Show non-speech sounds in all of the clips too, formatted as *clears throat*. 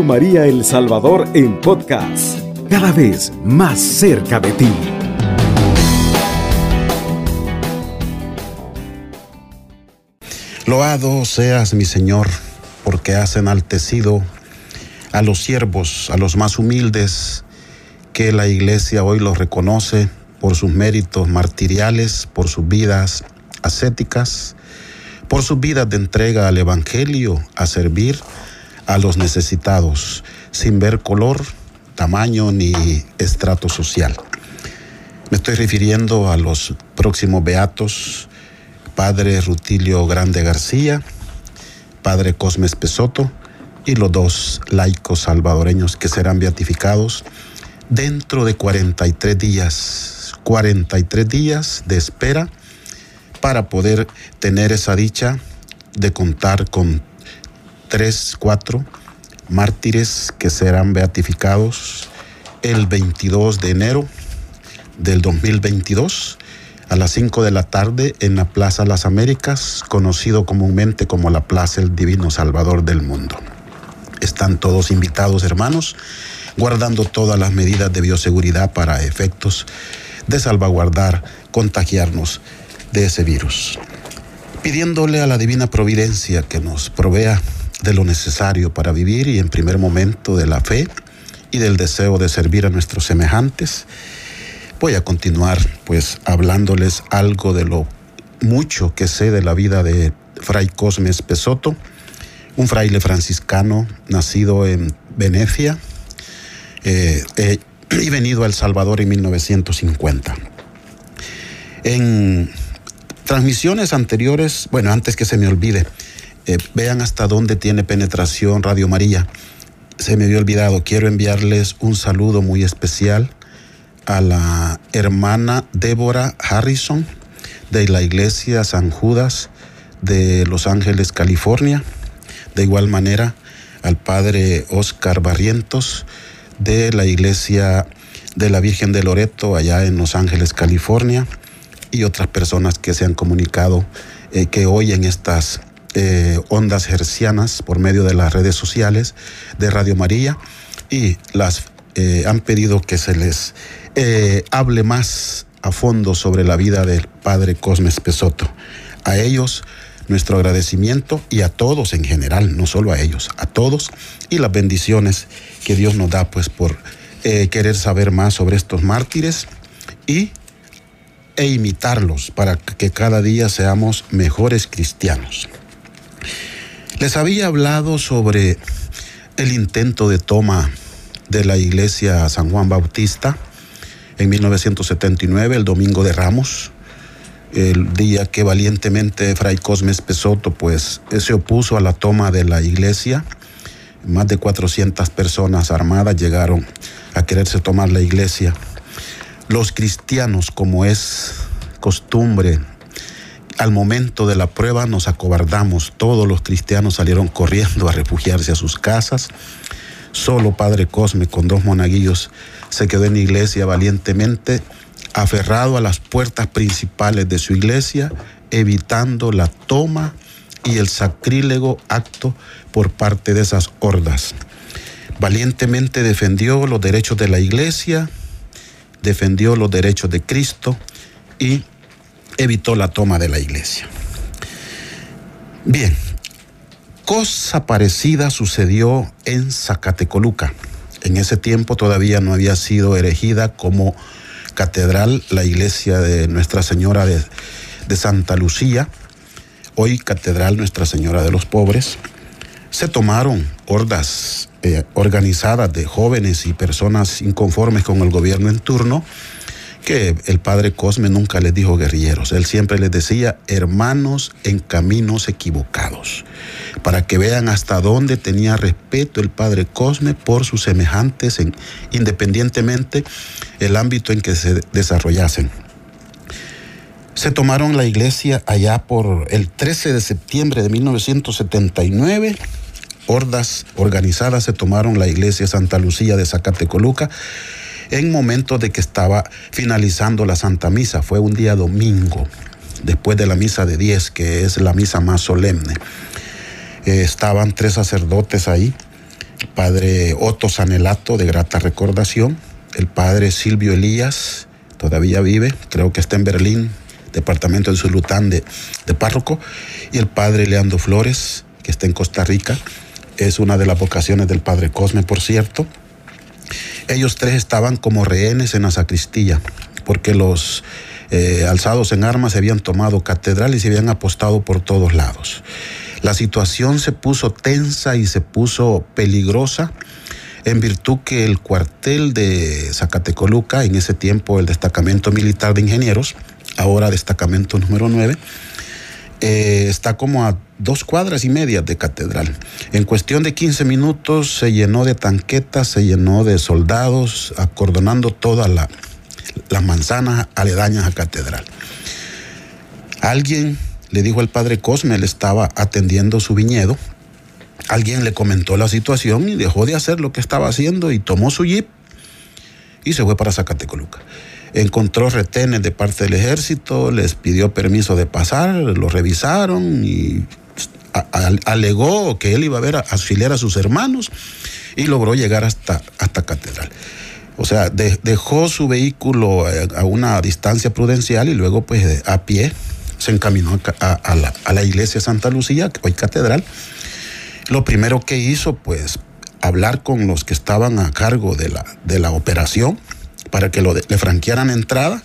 María El Salvador en podcast, cada vez más cerca de ti. Loado seas mi Señor, porque has enaltecido a los siervos, a los más humildes, que la iglesia hoy los reconoce por sus méritos martiriales, por sus vidas ascéticas, por sus vidas de entrega al Evangelio, a servir a los necesitados, sin ver color, tamaño ni estrato social. Me estoy refiriendo a los próximos beatos, Padre Rutilio Grande García, Padre Cosme Pesoto y los dos laicos salvadoreños que serán beatificados dentro de 43 días, 43 días de espera para poder tener esa dicha de contar con tres, cuatro mártires que serán beatificados el 22 de enero del 2022 a las 5 de la tarde en la Plaza Las Américas, conocido comúnmente como la Plaza El Divino Salvador del Mundo. Están todos invitados, hermanos, guardando todas las medidas de bioseguridad para efectos de salvaguardar, contagiarnos de ese virus, pidiéndole a la divina providencia que nos provea de lo necesario para vivir y en primer momento de la fe y del deseo de servir a nuestros semejantes. Voy a continuar pues hablándoles algo de lo mucho que sé de la vida de Fray Cosme Pesoto, un fraile franciscano nacido en Venecia eh, eh, y venido a El Salvador en 1950. En transmisiones anteriores, bueno, antes que se me olvide, eh, vean hasta dónde tiene penetración Radio María. Se me había olvidado, quiero enviarles un saludo muy especial a la hermana Débora Harrison de la iglesia San Judas de Los Ángeles, California. De igual manera al padre Oscar Barrientos de la iglesia de la Virgen de Loreto allá en Los Ángeles, California y otras personas que se han comunicado eh, que oyen estas eh, ondas hercianas por medio de las redes sociales de Radio María y las eh, han pedido que se les hable más a fondo sobre la vida del padre Cosmes Pesoto. A ellos nuestro agradecimiento y a todos en general, no solo a ellos, a todos y las bendiciones que Dios nos da pues por querer saber más sobre estos mártires y e imitarlos para que cada día seamos mejores cristianos. Les había hablado sobre el intento de toma de la iglesia San Juan Bautista en 1979, el domingo de Ramos, el día que valientemente Fray Cosme Pesoto pues se opuso a la toma de la iglesia. Más de 400 personas armadas llegaron a quererse tomar la iglesia los cristianos, como es costumbre, al momento de la prueba nos acobardamos. Todos los cristianos salieron corriendo a refugiarse a sus casas. Solo Padre Cosme con dos monaguillos se quedó en la iglesia valientemente, aferrado a las puertas principales de su iglesia, evitando la toma y el sacrílego acto por parte de esas hordas. Valientemente defendió los derechos de la iglesia, defendió los derechos de Cristo y evitó la toma de la iglesia. Bien, cosa parecida sucedió en Zacatecoluca. En ese tiempo todavía no había sido erigida como catedral la iglesia de Nuestra Señora de, Santa Lucía, hoy catedral Nuestra Señora de los Pobres. Se tomaron hordas eh, organizadas de jóvenes y personas inconformes con el gobierno en turno, que el padre Cosme nunca les dijo guerrilleros, él siempre les decía hermanos en caminos equivocados, para que vean hasta dónde tenía respeto el padre Cosme por sus semejantes, en, independientemente el ámbito en que se desarrollasen. Se tomaron la iglesia allá por el 13 de septiembre de 1979 hordas organizadas se tomaron la iglesia Santa Lucía de Zacatecoluca en momentos de que estaba finalizando la Santa Misa. Fue un día domingo, después de la misa de 10, que es la misa más solemne. Eh, estaban tres sacerdotes ahí padre Otto Sanelato de grata recordación, el padre Silvio Elías, todavía vive, creo que está en Berlín, departamento de Zulután de, de párroco, y el padre Leandro Flores, que está en Costa Rica, es una de las vocaciones del padre Cosme, por cierto. Ellos tres estaban como rehenes en la sacristía, porque los eh, alzados en armas se habían tomado catedral y se habían apostado por todos lados. La situación se puso tensa y se puso peligrosa en virtud que el cuartel de Zacatecoluca, en ese tiempo el destacamento militar de ingenieros, ahora destacamento número 9, eh, está como a dos cuadras y media de catedral. En cuestión de 15 minutos se llenó de tanquetas, se llenó de soldados, acordonando todas la, las manzanas aledañas a catedral. Alguien le dijo al padre Cosme, él estaba atendiendo su viñedo, alguien le comentó la situación y dejó de hacer lo que estaba haciendo y tomó su jeep y se fue para Zacatecoluca encontró retenes de parte del ejército, les pidió permiso de pasar, lo revisaron y alegó que él iba a ver a auxiliar a sus hermanos y logró llegar hasta, hasta Catedral. O sea, dejó su vehículo eh, a, una distancia prudencial y luego pues a pie se encaminó a, la, a la iglesia de Santa Lucía, hoy catedral. Lo primero que hizo pues hablar con los que estaban a cargo de la, de la operación, para que le franquearan entrada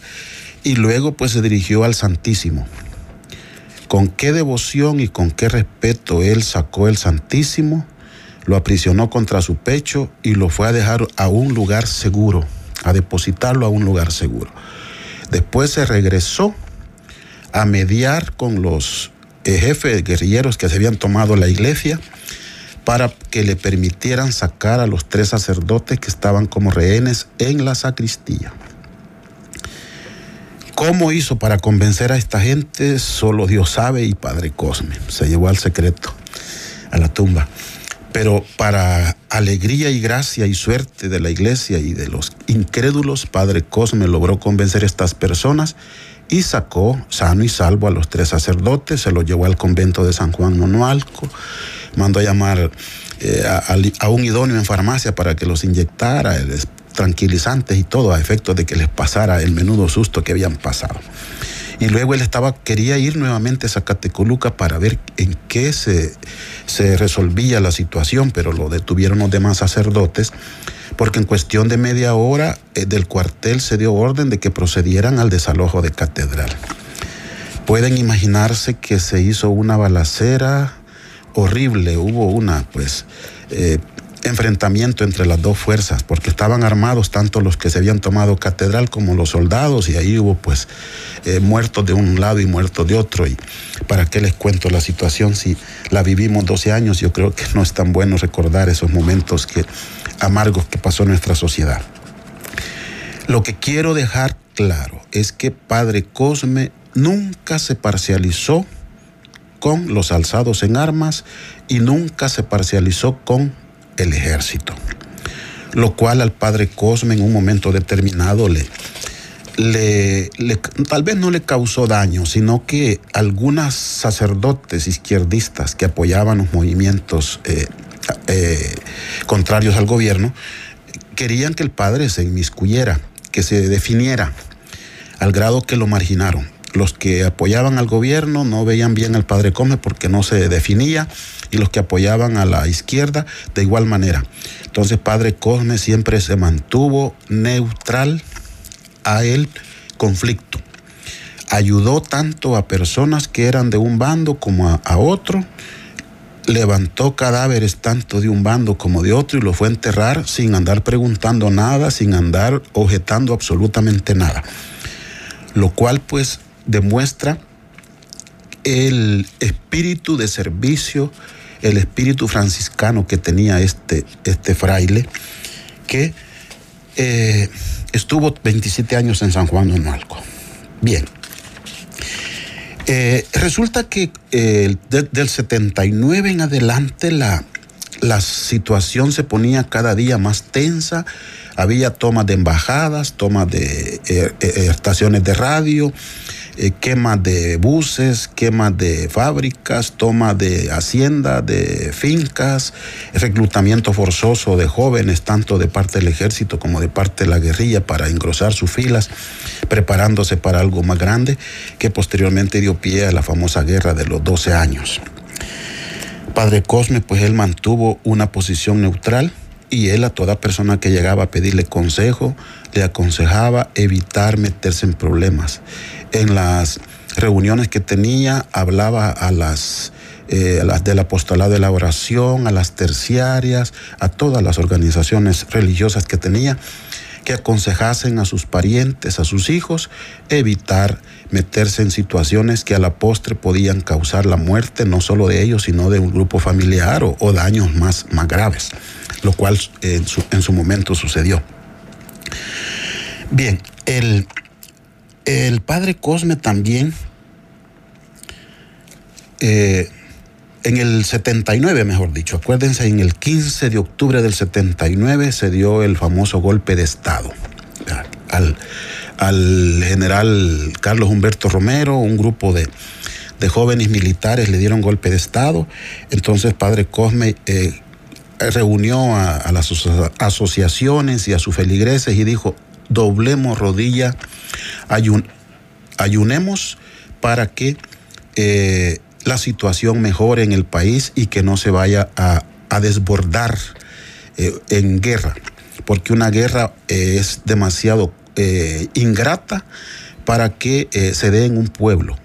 y luego pues se dirigió al Santísimo. Con qué devoción y con qué respeto él sacó el Santísimo, lo aprisionó contra su pecho y lo fue a dejar a un lugar seguro, a depositarlo a un lugar seguro. Después se regresó a mediar con los jefes guerrilleros que se habían tomado la iglesia para que le permitieran sacar a los tres sacerdotes que estaban como rehenes en la sacristía. ¿Cómo hizo para convencer a esta gente? Solo Dios sabe y Padre Cosme. Se llevó al secreto, a la tumba. Pero para alegría y gracia y suerte de la iglesia y de los incrédulos, Padre Cosme logró convencer a estas personas y sacó sano y salvo a los tres sacerdotes, se los llevó al convento de San Juan Monoalco, mandó a llamar eh, a, un idóneo en farmacia para que los inyectara, tranquilizantes y todo, a efecto de que les pasara el menudo susto que habían pasado. Y luego él estaba, quería ir nuevamente a Zacatecoluca para ver en qué se, se resolvía la situación, pero lo detuvieron los demás sacerdotes, porque en cuestión de media hora eh, del cuartel se dio orden de que procedieran al desalojo de catedral. Pueden imaginarse que se hizo una balacera, horrible, hubo una, pues, eh, enfrentamiento entre las dos fuerzas, porque estaban armados tanto los que se habían tomado catedral como los soldados, y ahí hubo, pues, eh, muertos de un lado y muertos de otro. Y para qué les cuento la situación si la vivimos 12 años, yo creo que no es tan bueno recordar esos momentos que, amargos que pasó en nuestra sociedad. Lo que quiero dejar claro es que Padre Cosme nunca se parcializó con los alzados en armas y nunca se parcializó con el ejército. Lo cual al padre Cosme en un momento determinado le, tal vez no le causó daño, sino que algunas sacerdotes izquierdistas que apoyaban los movimientos eh, eh, contrarios al gobierno querían que el padre se inmiscuyera, que se definiera, al grado que lo marginaron los que apoyaban al gobierno no veían bien al padre Come porque no se definía y los que apoyaban a la izquierda de igual manera. Entonces padre Cosme siempre se mantuvo neutral a el conflicto. Ayudó tanto a personas que eran de un bando como a, a otro. Levantó cadáveres tanto de un bando como de otro y lo fue a enterrar sin andar preguntando nada, sin andar objetando absolutamente nada. Lo cual pues demuestra el espíritu de servicio, el espíritu franciscano que tenía este, este fraile, que eh, estuvo 27 años en San Juan de Nualco. Bien. Eh, resulta que eh, del 79 en adelante la, la situación se ponía cada día más tensa, había tomas de embajadas, tomas de estaciones de radio, eh, quema de buses, quema de fábricas, toma de hacienda, de fincas, reclutamiento forzoso de jóvenes, tanto de parte del ejército como de parte de la guerrilla, para engrosar sus filas, preparándose para algo más grande, que posteriormente dio pie a la famosa guerra de los 12 años. Padre Cosme, pues él mantuvo una posición neutral y él a toda persona que llegaba a pedirle consejo, le aconsejaba evitar meterse en problemas. En las reuniones que tenía, hablaba a las, eh, del apostolado de la oración, a las terciarias, a todas las organizaciones religiosas que tenía, que aconsejasen a sus parientes, a sus hijos, evitar meterse en situaciones que a la postre podían causar la muerte no solo de ellos, sino de un grupo familiar o, daños más, más graves, lo cual su, en su momento sucedió. Bien, el, el padre Cosme también, eh, en el 79, mejor dicho, acuérdense, en el 15 de octubre del 79 se dio el famoso golpe de Estado al, al general Carlos Humberto Romero, un grupo de, de, jóvenes militares le dieron golpe de Estado. Entonces, padre Cosme eh, reunió a, las asociaciones y a sus feligreses y dijo, doblemos rodilla, ayun, ayunemos para que eh, la situación mejore en el país y que no se vaya a, a desbordar eh, en guerra, porque una guerra eh, es demasiado ingrata para que se dé en un pueblo.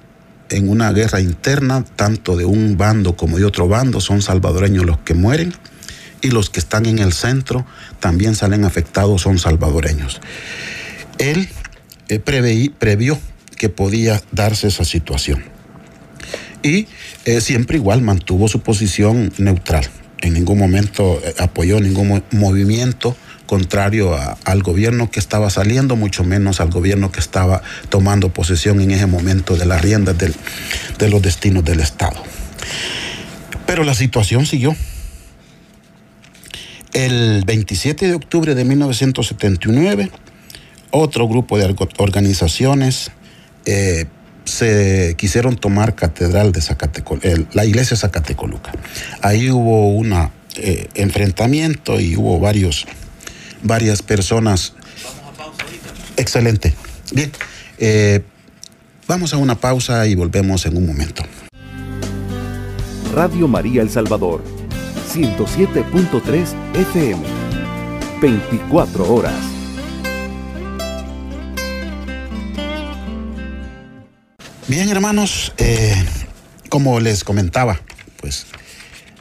En una guerra interna, tanto de un bando como de otro bando, son salvadoreños los que mueren y los que están en el centro también salen afectados, son salvadoreños. Él eh, previó que podía darse esa situación y eh, siempre igual mantuvo su posición neutral. En ningún momento eh, apoyó ningún movimiento contrario al gobierno que estaba saliendo, mucho menos al gobierno que estaba tomando posesión en ese momento de las riendas de los destinos del Estado. Pero la situación siguió. El 27 de octubre de 1979, otro grupo de organizaciones eh, se quisieron tomar catedral de Zacatecoluca, la iglesia Zacatecoluca. Ahí hubo un eh, enfrentamiento y hubo varios, varias personas. Vamos a pausa ahorita. Excelente. Bien, eh, vamos a una pausa y volvemos en un momento. Radio María El Salvador, 107.3 FM, 24 horas. Bien, hermanos, eh, como les comentaba, pues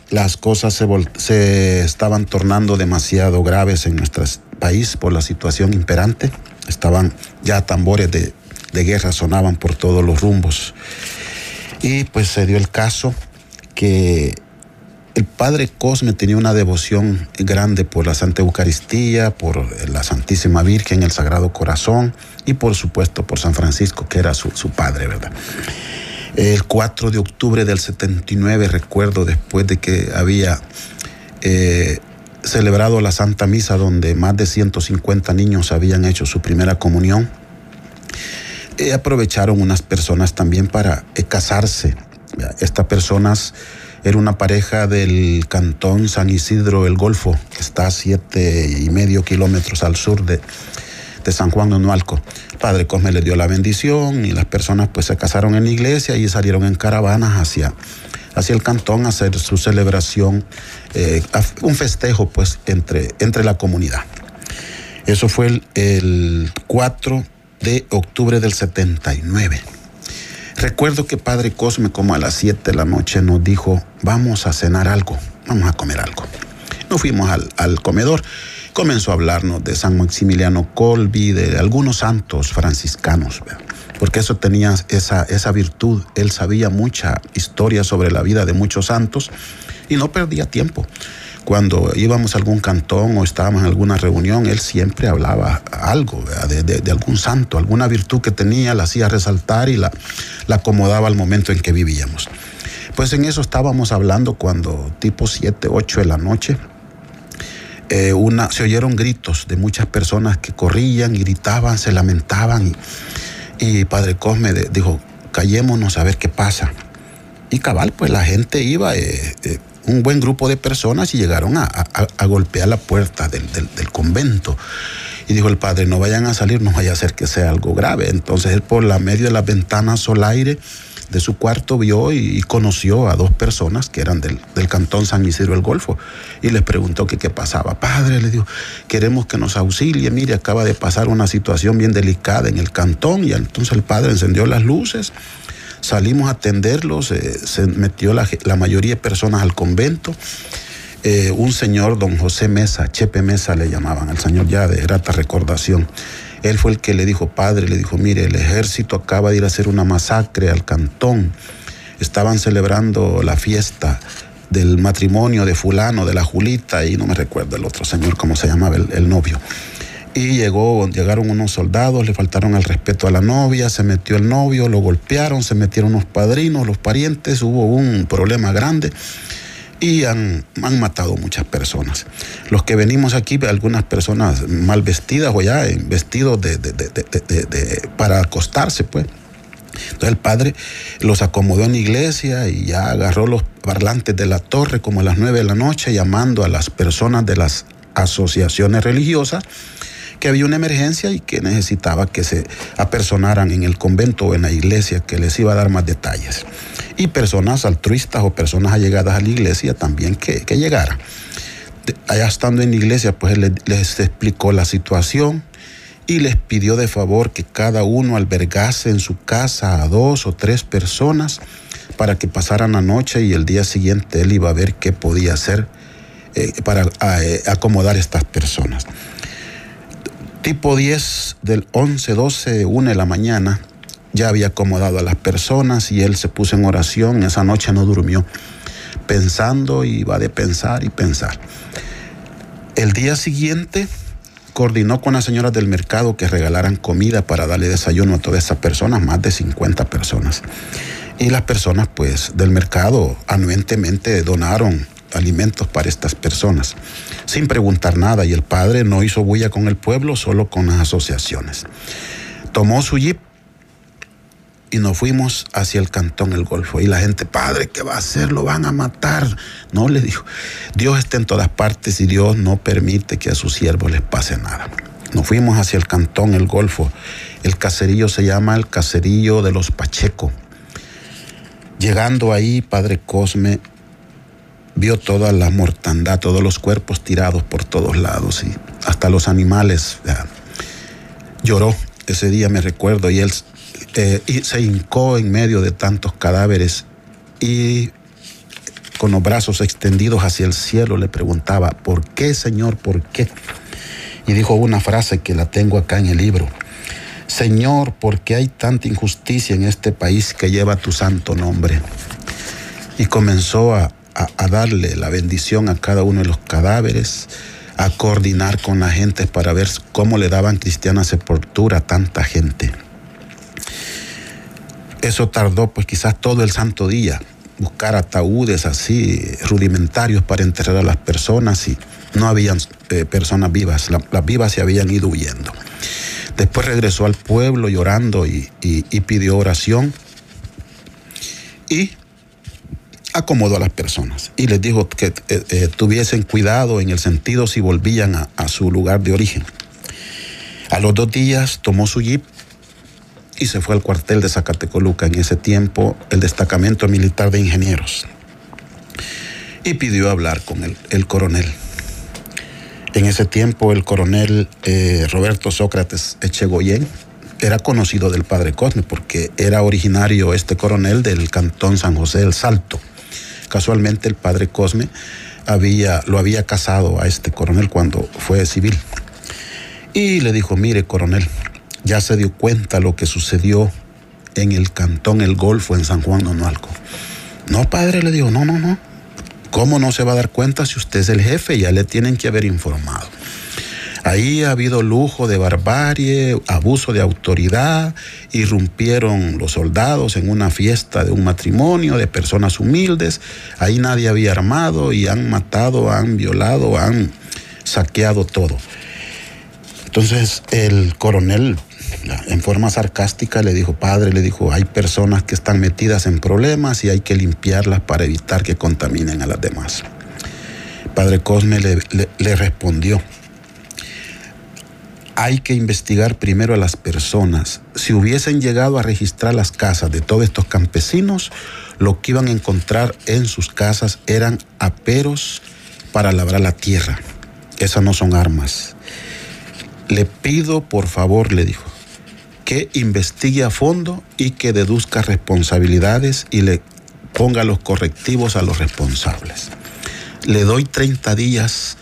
las cosas se, se, estaban tornando demasiado graves en nuestro país por la situación imperante. Estaban ya tambores de, de guerra, sonaban por todos los rumbos. Y pues se dio el caso que el padre Cosme tenía una devoción grande por la Santa Eucaristía, por la Santísima Virgen, el Sagrado Corazón y por supuesto por San Francisco, que era su, padre, ¿verdad? El 4 de octubre del 79, recuerdo, después de que había eh, celebrado la Santa Misa, donde más de 150 niños habían hecho su primera comunión, eh, aprovecharon unas personas también para eh, casarse. Estas personas era una pareja del cantón San Isidro el Golfo, que está a siete y medio kilómetros al sur de, de San Juan de Onualco. Padre Cosme le dio la bendición y las personas pues se casaron en la iglesia y salieron en caravanas hacia, hacia el cantón a hacer su celebración, eh, un festejo pues entre, entre la comunidad. Eso fue el, el 4 de octubre del 79. Recuerdo que Padre Cosme como a las 7 de la noche nos dijo, vamos a cenar algo, vamos a comer algo. Nos fuimos al, al comedor, comenzó a hablarnos de San Maximiliano Colby, de algunos santos franciscanos, porque eso tenía esa, esa virtud, él sabía mucha historia sobre la vida de muchos santos y no perdía tiempo cuando íbamos a algún cantón o estábamos en alguna reunión, él siempre hablaba algo de, algún santo, alguna virtud que tenía, la hacía resaltar y la, acomodaba al momento en que vivíamos. Pues en eso estábamos hablando cuando tipo 7, 8 de la noche, eh, una, se oyeron gritos de muchas personas que corrían gritaban, se lamentaban. Y, Y Padre Cosme dijo, callémonos a ver qué pasa. Y cabal, pues la gente iba, eh, eh, un buen grupo de personas y llegaron a, golpear la puerta del, convento. Y dijo el padre, no vayan a salir, no vaya a ser que sea algo grave. Entonces él por la medio de las ventanas al aire de su cuarto vio y, conoció a dos personas que eran del, cantón San Isidro el Golfo y les preguntó que qué pasaba. Padre, le dijo, queremos que nos auxilie, mire, acaba de pasar una situación bien delicada en el cantón y entonces el padre encendió las luces, salimos a atenderlos, eh, se metió la, mayoría de personas al convento. Eh, un señor, don José Mesa, Chepe Mesa le llamaban, al señor ya de grata recordación él fue el que le dijo, padre, le dijo, mire, el ejército acaba de ir a hacer una masacre al cantón. Estaban celebrando la fiesta del matrimonio de fulano, de la Julita, y no me recuerdo el otro señor, cómo se llamaba el, novio. Y llegó, llegaron unos soldados, le faltaron el respeto a la novia, se metió el novio, lo golpearon, se metieron los padrinos, los parientes, hubo un problema grande y han, han, matado muchas personas. Los que venimos aquí, algunas personas mal vestidas o ya vestidos de, para acostarse, pues. Entonces el padre los acomodó en iglesia y ya agarró los parlantes de la torre como a las nueve de la noche, llamando a las personas de las asociaciones religiosas que había una emergencia y que necesitaba que se apersonaran en el convento o en la iglesia, que les iba a dar más detalles y personas altruistas o personas allegadas a la iglesia también que, llegaran. Allá estando en la iglesia, pues les, les explicó la situación y les pidió de favor que cada uno albergase en su casa a dos o tres personas para que pasaran la noche y el día siguiente él iba a ver qué podía hacer eh, para eh, acomodar a estas personas. Tipo 10 del 11, 12, 1 de la mañana, ya había acomodado a las personas y él se puso en oración. Esa noche no durmió, pensando y iba de pensar y pensar. El día siguiente coordinó con las señoras del mercado que regalaran comida para darle desayuno a todas esas personas, más de 50 personas. Y las personas pues del mercado anuentemente donaron alimentos para estas personas, sin preguntar nada, y el padre no hizo bulla con el pueblo, solo con las asociaciones. Tomó su jeep y nos fuimos hacia el cantón El Golfo. Y la gente, padre, ¿qué va a hacer? Lo van a matar. No, le dijo, Dios está en todas partes y Dios no permite que a sus siervos les pase nada. Nos fuimos hacia el cantón El Golfo. El caserillo se llama el caserillo de los Pacheco. Llegando ahí, padre Cosme vio toda la mortandad, todos los cuerpos tirados por todos lados y hasta los animales. Lloró ese día, me recuerdo, y él eh, se hincó en medio de tantos cadáveres y con los brazos extendidos hacia el cielo le preguntaba, ¿por qué, Señor? ¿Por qué? Y dijo una frase que la tengo acá en el libro. Señor, ¿por qué hay tanta injusticia en este país que lleva tu santo nombre? Y comenzó a, a darle la bendición a cada uno de los cadáveres, a coordinar con la gente para ver cómo le daban cristiana sepultura a tanta gente. Eso tardó pues quizás todo el santo día, buscar ataúdes así rudimentarios para enterrar a las personas y no habían eh, personas vivas, las vivas se habían ido huyendo. Después regresó al pueblo llorando y, pidió oración y acomodó a las personas y les dijo que eh, eh, tuviesen cuidado en el sentido si volvían a, su lugar de origen. A los dos días tomó su jeep y se fue al cuartel de Zacatecoluca, en ese tiempo el destacamento militar de ingenieros, y pidió hablar con el, coronel. En ese tiempo el coronel eh, Roberto Sócrates Echegoyen era conocido del padre Cosme porque era originario este coronel del cantón San José del Salto. Casualmente el padre Cosme había, lo había casado a este coronel cuando fue civil. Y le dijo, mire coronel, ya se dio cuenta lo que sucedió en el cantón El Golfo en San Juan Nonualco. No, padre, le digo, no, no, no. ¿Cómo no se va a dar cuenta si usted es el jefe? Ya le tienen que haber informado. Ahí ha habido lujo de barbarie, abuso de autoridad, irrumpieron los soldados en una fiesta de un matrimonio de personas humildes, ahí nadie había armado y han matado, han violado, han saqueado todo. Entonces el coronel En forma sarcástica le dijo, padre, le dijo, hay personas que están metidas en problemas y hay que limpiarlas para evitar que contaminen a las demás. Padre Cosme le, le respondió, hay que investigar primero a las personas. Si hubiesen llegado a registrar las casas de todos estos campesinos, lo que iban a encontrar en sus casas eran aperos para labrar la tierra. Esas no son armas. Le pido, por favor, le dijo, que investigue a fondo y que deduzca responsabilidades y le ponga los correctivos a los responsables. Le doy 30 días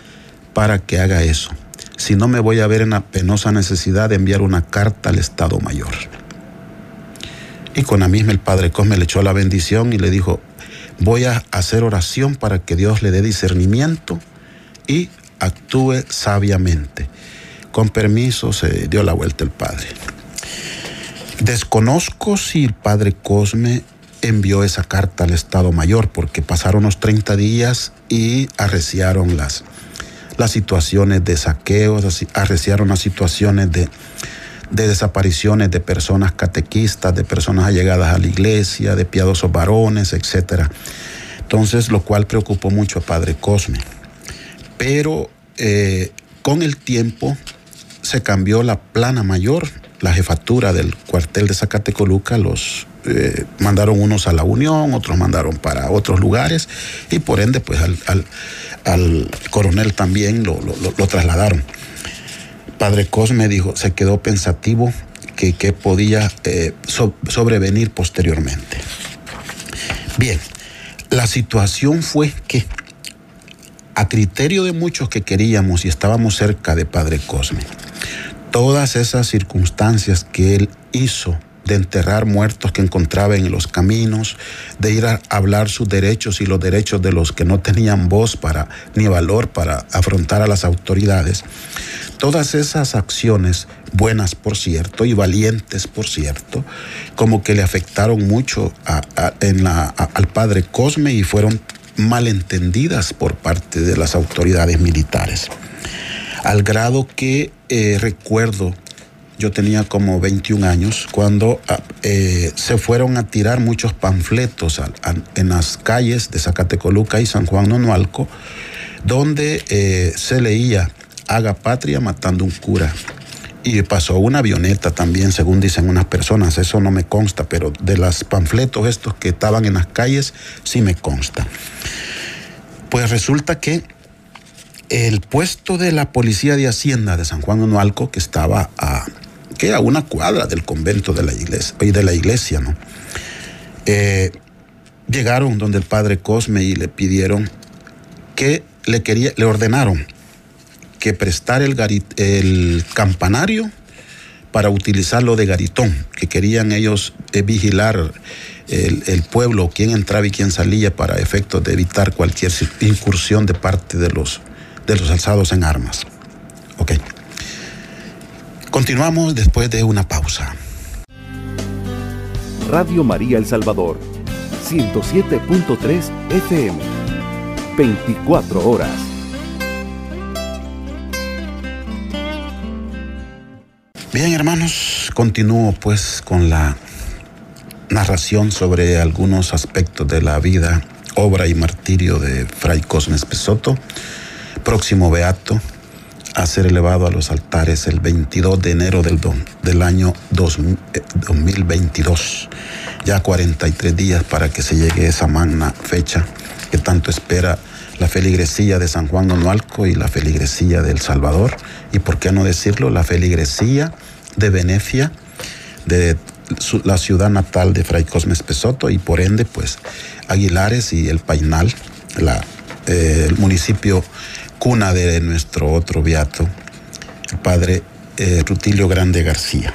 para que haga eso. Si no, me voy a ver en la penosa necesidad de enviar una carta al Estado Mayor. Y con la misma el padre Cosme le echó la bendición y le dijo, voy a hacer oración para que Dios le dé discernimiento y actúe sabiamente. Con permiso se dio la vuelta el padre. Desconozco si el padre Cosme envió esa carta al Estado Mayor porque pasaron los 30 días y arreciaron las, las situaciones de saqueos, arreciaron las situaciones de, de desapariciones de personas catequistas, de personas allegadas a la iglesia, de piadosos varones, etc. Entonces, lo cual preocupó mucho a Padre Cosme. Pero eh, con el tiempo se cambió la plana mayor, la jefatura del cuartel de Zacatecoluca, los eh, mandaron unos a la Unión, otros mandaron para otros lugares y por ende pues al, coronel también lo, trasladaron. Padre Cosme dijo, se quedó pensativo que, podía eh, sobrevenir posteriormente. Bien, la situación fue que a criterio de muchos que queríamos y estábamos cerca de Padre Cosme, todas esas circunstancias que él hizo de enterrar muertos que encontraba en los caminos, de ir a hablar sus derechos y los derechos de los que no tenían voz para ni valor para afrontar a las autoridades. Todas esas acciones, buenas por cierto y valientes por cierto, como que le afectaron mucho la, al padre Cosme y fueron malentendidas por parte de las autoridades militares. Al grado que eh, recuerdo, yo tenía como 21 años, cuando ah, eh, se fueron a tirar muchos panfletos en las calles de Zacatecoluca y San Juan Nonualco, donde eh, se leía, haga patria matando un cura. Y pasó una avioneta también, según dicen unas personas, eso no me consta, pero de los panfletos estos que estaban en las calles, sí me consta. Pues resulta que el puesto de la Policía de Hacienda de San Juan Onualco, que estaba a, que a una cuadra del convento de la iglesia, y de la iglesia, ¿no? Eh, llegaron donde el padre Cosme y le pidieron que le, quería, le ordenaron que prestara el, el campanario para utilizarlo de garitón, que querían ellos eh, vigilar el, pueblo, quién entraba y quién salía para efectos de evitar cualquier incursión de parte de los, de los alzados en armas. Ok. Continuamos después de una pausa. Radio María El Salvador, 107.3 FM, 24 horas. Bien, hermanos, continúo pues con la narración sobre algunos aspectos de la vida, obra y martirio de Fray Cosme Pesoto, próximo beato a ser elevado a los altares el 22 de enero del, del año 2022. Eh, ya 43 días para que se llegue esa magna fecha que tanto espera la feligresía de San Juan Donoalco y la feligresía del Salvador, y por qué no decirlo, la feligresía de Venecia, de la ciudad natal de Fray Cosme Pesoto y por ende, pues Aguilares y el Painal, eh, el municipio cuna de nuestro otro beato, el padre eh, Rutilio Grande García.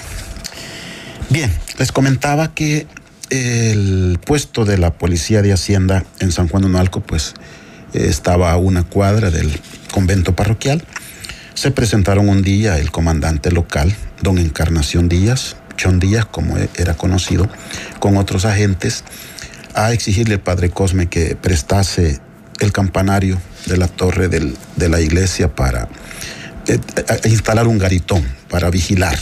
Bien, les comentaba que el puesto de la policía de Hacienda en San Juan de Nalco, pues estaba a una cuadra del convento parroquial. Se presentaron un día el comandante local, don Encarnación Díaz, Chon Díaz, como e-, era conocido, con otros agentes, a exigirle al padre Cosme que prestase el campanario de la torre de la iglesia para eh, instalar un garitón, para vigilar.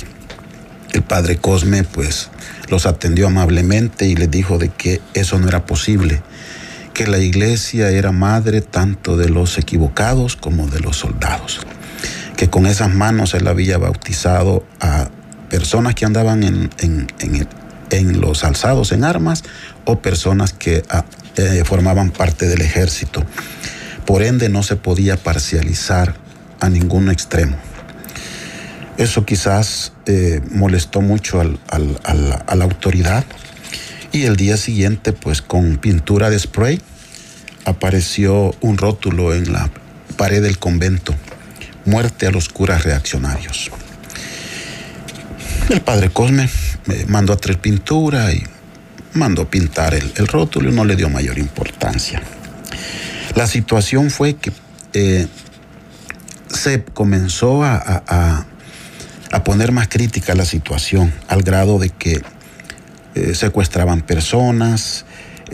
El padre Cosme pues los atendió amablemente y les dijo de que eso no era posible, que la iglesia era madre tanto de los equivocados como de los soldados, que con esas manos él había bautizado a personas que andaban en, en, los alzados en armas o personas que ah, eh, formaban parte del ejército. Por ende no se podía parcializar a ningún extremo. Eso quizás eh, molestó mucho a la autoridad y el día siguiente pues con pintura de spray apareció un rótulo en la pared del convento, muerte a los curas reaccionarios. El padre Cosme me mandó a traer pintura y mandó pintar el, rótulo y no le dio mayor importancia. La situación fue que eh, se comenzó a, a poner más crítica la situación, al grado de que eh, secuestraban personas,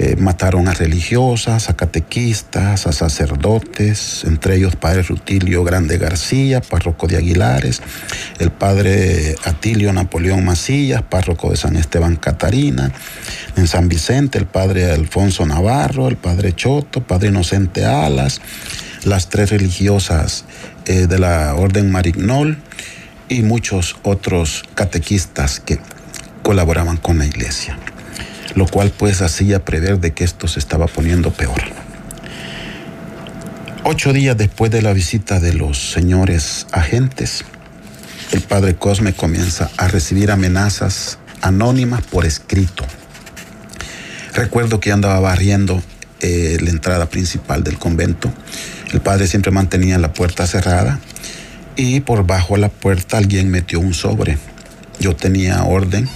eh, mataron a religiosas, a catequistas, a sacerdotes, entre ellos padre Rutilio Grande García, párroco de Aguilares, el padre Atilio Napoleón Macías, párroco de San Esteban Catarina, en San Vicente el padre Alfonso Navarro, el padre Choto, padre Inocente Alas, las tres religiosas eh, de la Orden Marignol, y muchos otros catequistas que colaboraban con la iglesia, lo cual pues hacía prever de que esto se estaba poniendo peor. Ocho días después de la visita de los señores agentes, el padre Cosme comienza a recibir amenazas anónimas por escrito. Recuerdo que andaba barriendo eh, la entrada principal del convento. El padre siempre mantenía la puerta cerrada y por bajo la puerta alguien metió un sobre. Yo tenía orden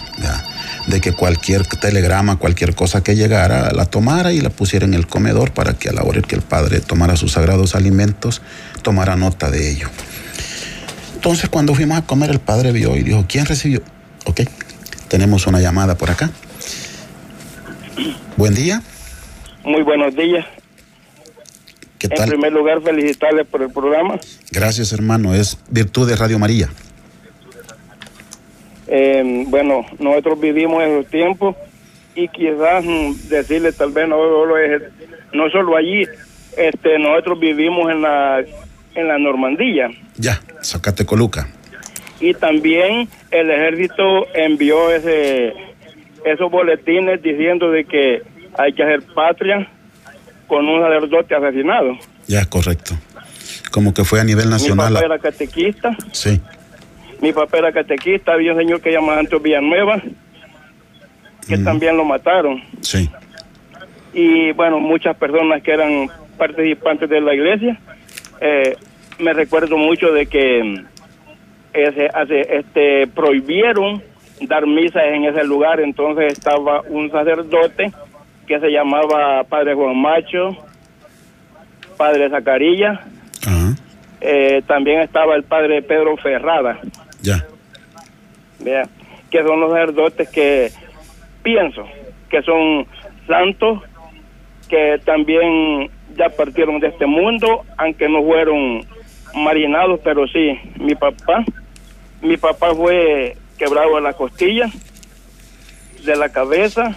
de que cualquier telegrama, cualquier cosa que llegara, la tomara y la pusiera en el comedor para que a la hora que el padre tomara sus sagrados alimentos, tomara nota de ello. Entonces cuando fuimos a comer, el padre vio y dijo, ¿quién recibió? Ok, tenemos una llamada por acá. Buen día. Muy buenos días. En primer lugar, felicitarles por el programa. Gracias, hermano. Es virtud de Radio María. Eh, bueno, nosotros vivimos en los tiempos y quizás mm, decirle tal vez no, no solo allí, este, nosotros vivimos en la en la Normandía. Ya, Zacatecoluca. Y también el ejército envió ese esos boletines diciendo de que hay que hacer patria con un sacerdote asesinado. Ya, correcto. Como que fue a nivel nacional. Mi papá era catequista. Sí. Mi papá era catequista. Había un señor que llamaba Antonio Villanueva, que también lo mataron. Sí. Y bueno, muchas personas que eran participantes de la iglesia. Eh, me recuerdo mucho de que ese, este, prohibieron dar misas en ese lugar. Entonces estaba un sacerdote que se llamaba Padre Juan Macho, Padre Zacarilla. Eh, también estaba el Padre Pedro Ferrada. Ya. Vea, que son los sacerdotes que pienso que son santos, que también ya partieron de este mundo, aunque no fueron marinados, pero sí, mi papá, mi papá fue quebrado de la costilla, de la cabeza,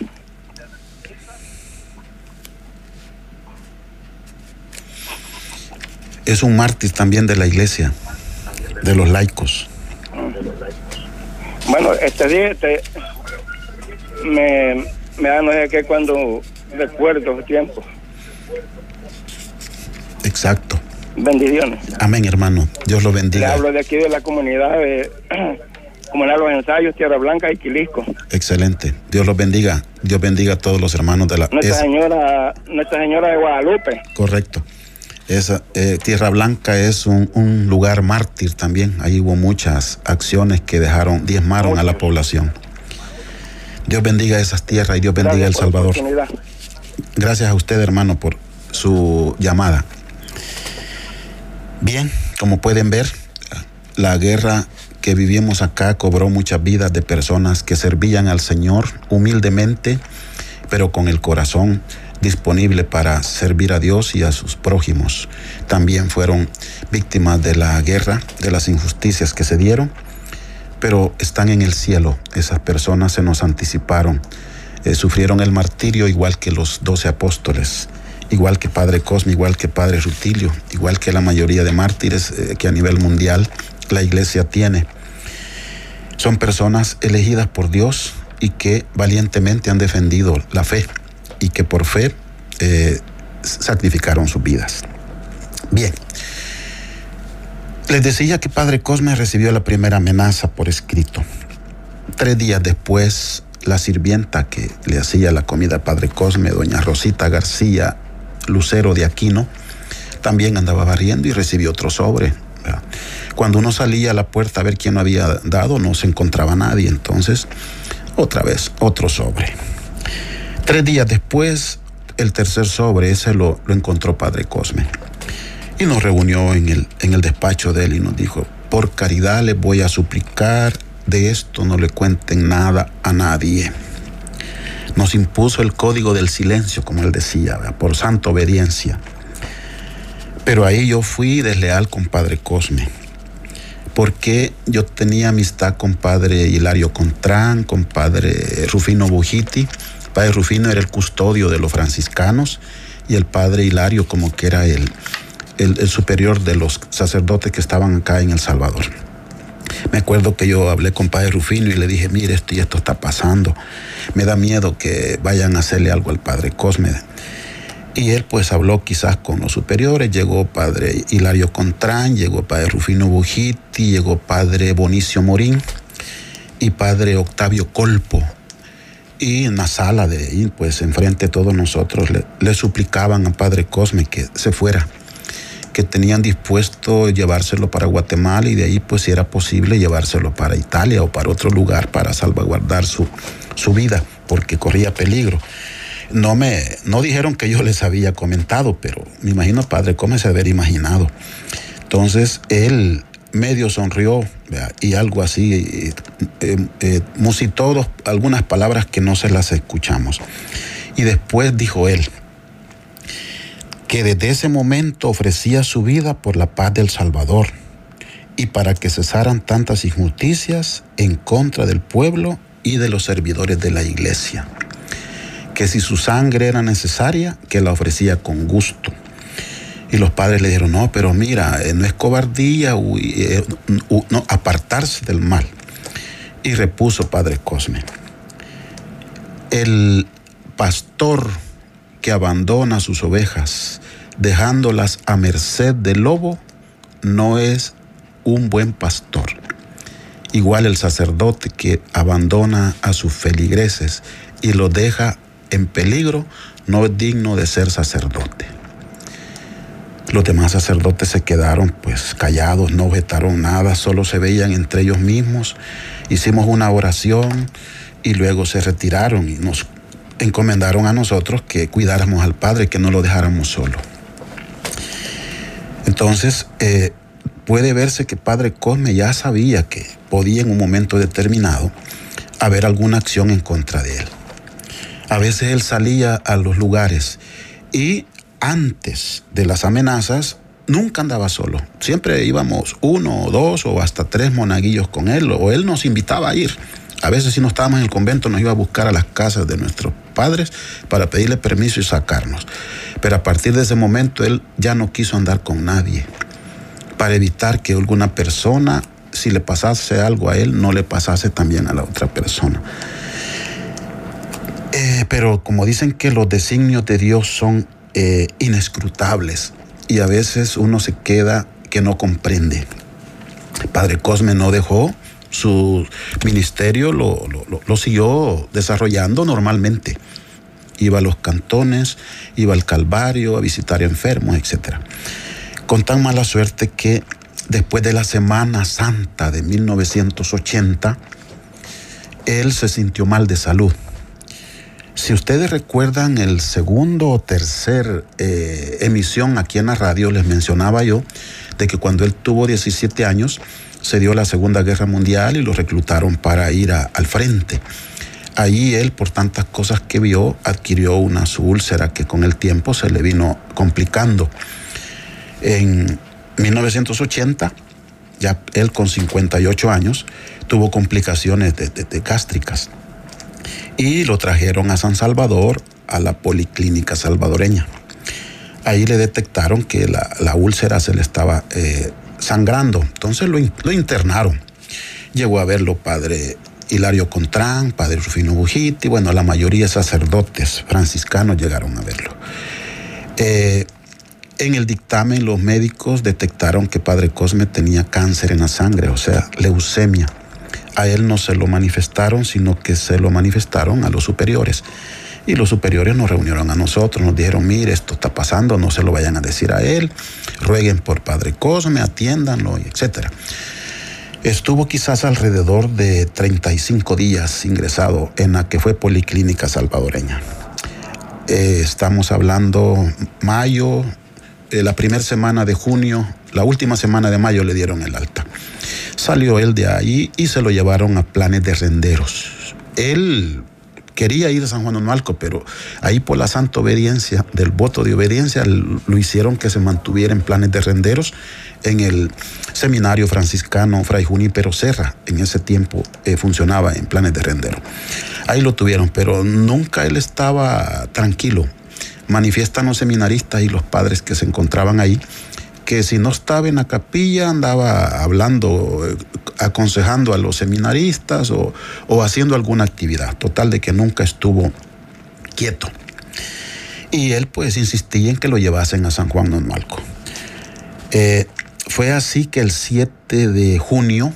es un mártir también de la iglesia, de los laicos. Bueno, este día este, me, me da no sé qué cuando recuerdo el tiempo. Exacto. Bendiciones. Amén, hermano. Dios lo bendiga. Le hablo de aquí de la comunidad de *clears throat* Comunidad Los Ensayos, Tierra Blanca y Quilisco. Excelente. Dios los bendiga. Dios bendiga a todos los hermanos de la... Nuestra Señora Nuestra Señora de Guadalupe. Correcto. Esa, eh, Tierra Blanca es un, lugar mártir también. Ahí hubo muchas acciones que dejaron, diezmaron a la población. Dios bendiga esas tierras y Dios bendiga El Salvador. Gracias a usted, hermano, por su llamada. Bien, como pueden ver, la guerra que vivimos acá cobró muchas vidas de personas que servían al Señor humildemente, pero con el corazón disponible para servir a Dios y a sus prójimos. También fueron víctimas de la guerra, de las injusticias que se dieron, pero están en el cielo. Esas personas se nos anticiparon, eh, sufrieron el martirio igual que los doce apóstoles, igual que Padre Cosme, igual que Padre Rutilio, igual que la mayoría de mártires eh, que a nivel mundial la iglesia tiene. Son personas elegidas por Dios y que valientemente han defendido la fe y que por fe eh, sacrificaron sus vidas. Bien. Les decía que Padre Cosme recibió la primera amenaza por escrito. Tres días después, la sirvienta que le hacía la comida a Padre Cosme, doña Rosita García Lucero de Aquino, también andaba barriendo y recibió otro sobre. Cuando uno salía a la puerta a ver quién lo había dado, no se encontraba nadie. Entonces, otra vez, otro sobre. Tres días después, el tercer sobre, ese lo, lo encontró Padre Cosme. Y nos reunió en el, en el despacho de él y nos dijo, por caridad les voy a suplicar, de esto no le cuenten nada a nadie. Nos impuso el código del silencio, como él decía, por santa obediencia. Pero ahí yo fui desleal con Padre Cosme, porque yo tenía amistad con Padre Hilario Contrán, con Padre Rufino Bujiti. Padre Rufino era el custodio de los franciscanos y el Padre Hilario como que era el, el, superior de los sacerdotes que estaban acá en El Salvador. Me acuerdo que yo hablé con Padre Rufino y le dije, mire, esto y esto está pasando. Me da miedo que vayan a hacerle algo al Padre Cosme. Y él pues habló quizás con los superiores, llegó Padre Hilario Contrán, llegó Padre Rufino Bujiti, llegó Padre Bonicio Morín y Padre Octavio Colpo. Y en la sala de ahí, pues enfrente de todos nosotros, le, le suplicaban a Padre Cosme que se fuera que tenían dispuesto llevárselo para Guatemala y de ahí pues si era posible llevárselo para Italia o para otro lugar para salvaguardar su, su vida porque corría peligro. No me no dijeron que yo les había comentado, pero me imagino padre cómo se haber imaginado. Entonces él medio sonrió y algo así, eh, eh, musitó algunas palabras que no se las escuchamos. Y después dijo él, que desde ese momento ofrecía su vida por la paz del Salvador y para que cesaran tantas injusticias en contra del pueblo y de los servidores de la iglesia. Que si su sangre era necesaria, que la ofrecía con gusto. Y los padres le dijeron, no, pero mira, eh, no es cobardía eh, no, apartarse del mal. Y repuso Padre Cosme, el pastor que abandona sus ovejas, dejándolas a merced del lobo, no es un buen pastor. Igual el sacerdote que abandona a sus feligreses y los deja en peligro, no es digno de ser sacerdote. Los demás sacerdotes se quedaron pues callados, no objetaron nada, solo se veían entre ellos mismos. Hicimos una oración y luego se retiraron y nos encomendaron a nosotros que cuidáramos al Padre, que no lo dejáramos solo. Entonces, eh, puede verse que Padre Cosme ya sabía que podía en un momento determinado haber alguna acción en contra de él. A veces él salía a los lugares y antes de las amenazas nunca andaba solo. Siempre íbamos uno o dos o hasta tres monaguillos con él o él nos invitaba a ir. A veces si no estábamos en el convento nos iba a buscar a las casas de nuestros padres para pedirle permiso y sacarnos. Pero a partir de ese momento él ya no quiso andar con nadie para evitar que alguna persona, si le pasase algo a él, no le pasase también a la otra persona. Eh, pero como dicen que los designios de Dios son eh, inescrutables y a veces uno se queda que no comprende. Padre Cosme no dejó su ministerio lo, lo, siguió desarrollando normalmente. Iba a los cantones, iba al Calvario a visitar enfermos, etc. Con tan mala suerte que después de la Semana Santa de 1980, él se sintió mal de salud. Si ustedes recuerdan el segundo o tercer eh, emisión aquí en la radio, les mencionaba yo de que cuando él tuvo 17 años, se dio la Segunda Guerra Mundial y lo reclutaron para ir al frente. Allí él, por tantas cosas que vio, adquirió una úlcera que con el tiempo se le vino complicando. En 1980 ya él con 58 años, tuvo complicaciones de, gástricas. Y lo trajeron a San Salvador, a la Policlínica Salvadoreña. Ahí le detectaron que la, la úlcera se le estaba eh, sangrando. Entonces lo, lo, internaron. Llegó a verlo padre Hilario Contrán, padre Rufino Bujiti, bueno, la mayoría de sacerdotes franciscanos llegaron a verlo. Eh, en el dictamen los médicos detectaron que padre Cosme tenía cáncer en la sangre, o sea, leucemia. A él no se lo manifestaron, sino que se lo manifestaron a los superiores. Y los superiores nos reunieron a nosotros, nos dijeron, mire, esto está pasando, no se lo vayan a decir a él, rueguen por Padre Cosme, atiéndanlo, etc. Estuvo quizás alrededor de 35 días ingresado en la que fue Policlínica Salvadoreña. Eh, estamos hablando mayo, eh, la primera semana de junio, la última semana de mayo le dieron el alta. Salió él de ahí y se lo llevaron a planes de renderos. Él quería ir a San Juan Onalco, pero ahí por la santa obediencia, del voto de obediencia, lo hicieron que se mantuviera en planes de renderos en el seminario franciscano Fray Junípero Serra. En ese tiempo eh, funcionaba en planes de rendero. Ahí lo tuvieron, pero nunca él estaba tranquilo. Manifiestan los seminaristas y los padres que se encontraban ahí que si no estaba en la capilla andaba hablando, eh, aconsejando a los seminaristas o, haciendo alguna actividad. Total de que nunca estuvo quieto. Y él pues insistía en que lo llevasen a San Juan Don Malco. Eh, fue así que el 7 de junio,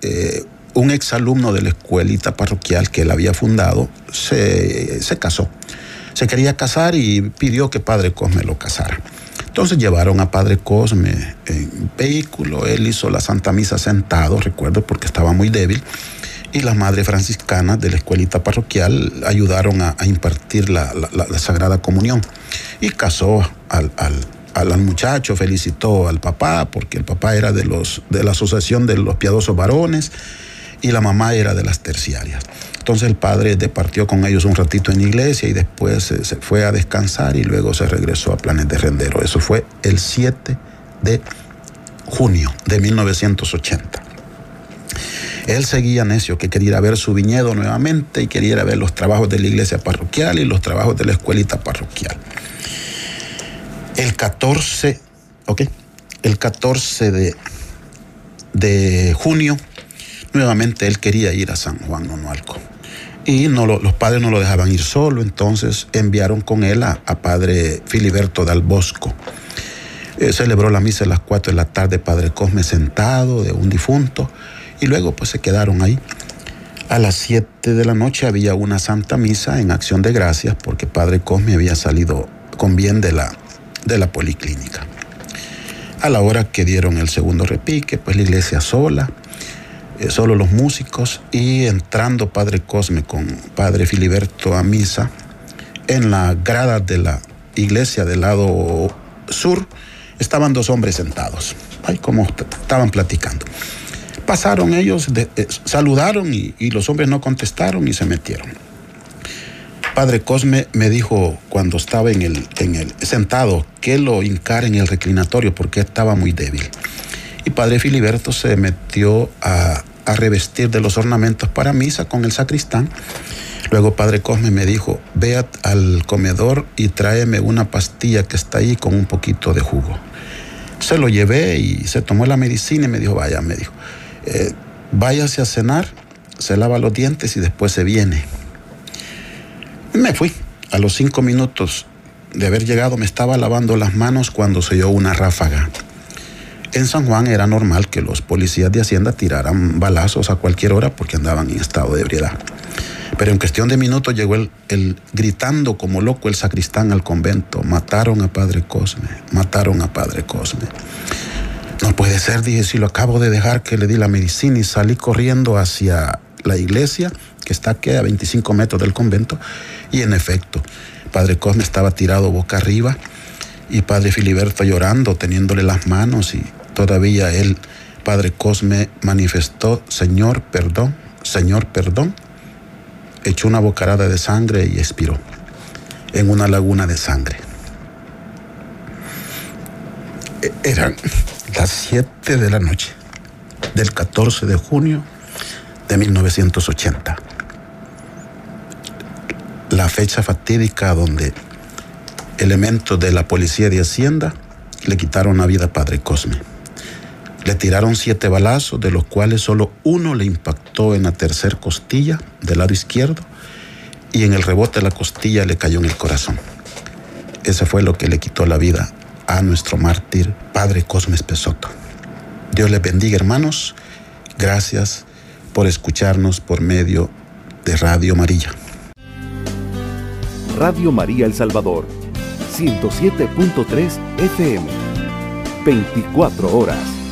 eh, un exalumno de la escuelita parroquial que él había fundado se, se casó. Se quería casar y pidió que Padre Cosme lo casara. Entonces llevaron a Padre Cosme en vehículo, él hizo la Santa Misa sentado, recuerdo, porque estaba muy débil, y las madres franciscanas de la escuelita parroquial ayudaron a, impartir la, Sagrada Comunión. Y casó al, al, muchacho, felicitó al papá, porque el papá era de, los, de la Asociación de los Piadosos Varones y la mamá era de las terciarias. Entonces el padre departió con ellos un ratito en la iglesia y después se, fue a descansar y luego se regresó a Planes de Rendero. Eso fue el 7 de junio de 1980. Él seguía necio que quería ir a ver su viñedo nuevamente y quería ir a ver los trabajos de la iglesia parroquial y los trabajos de la escuelita parroquial. El 14, ok, el 14 de, de junio, nuevamente él quería ir a San Juan Nonualco y no los padres no lo dejaban ir solo, entonces enviaron con él a, padre Filiberto Dal Bosco. Eh, celebró la misa a las 4 de la tarde, padre Cosme sentado de un difunto, y luego pues se quedaron ahí. A las 7 de la noche había una santa misa en acción de gracias porque padre Cosme había salido con bien de la, de la policlínica. A la hora que dieron el segundo repique, pues la iglesia sola, solo los músicos y entrando Padre Cosme con Padre Filiberto a misa en la grada de la iglesia del lado sur estaban dos hombres sentados, ahí como estaban platicando. Pasaron ellos, eh, saludaron y, los hombres no contestaron y se metieron. Padre Cosme me dijo cuando estaba en el, en el sentado que lo hincara en el reclinatorio porque estaba muy débil. Y padre Filiberto se metió a, revestir de los ornamentos para misa con el sacristán. Luego padre Cosme me dijo, ve al comedor y tráeme una pastilla que está ahí con un poquito de jugo. Se lo llevé y se tomó la medicina y me dijo, vaya, me dijo, eh, váyase a cenar, se lava los dientes y después se viene. me fui. A los cinco minutos de haber llegado me estaba lavando las manos cuando se oyó una ráfaga. En San Juan era normal que los policías de Hacienda tiraran balazos a cualquier hora porque andaban en estado de ebriedad. Pero en cuestión de minutos llegó el, gritando como loco el sacristán al convento. Mataron a Padre Cosme, mataron a Padre Cosme. No puede ser, dije, si lo acabo de dejar que le di la medicina y salí corriendo hacia la iglesia, que está aquí a 25 metros del convento, y en efecto, Padre Cosme estaba tirado boca arriba y Padre Filiberto llorando, teniéndole las manos y Todavía él, Padre Cosme, manifestó, Señor, perdón, Señor, perdón. Echó una bocarada de sangre y expiró en una laguna de sangre. E-, eran las siete de la noche. del 14 de junio de 1980. La fecha fatídica donde elementos de la policía de Hacienda le quitaron la vida a Padre Cosme. Le tiraron siete balazos, de los cuales solo uno le impactó en la tercera costilla del lado izquierdo y en el rebote de la costilla le cayó en el corazón. Ese fue lo que le quitó la vida a nuestro mártir, Padre Cosme Espesoto. Dios les bendiga, hermanos. Gracias por escucharnos por medio de Radio María. Radio María El Salvador, 107.3 FM, 24 horas.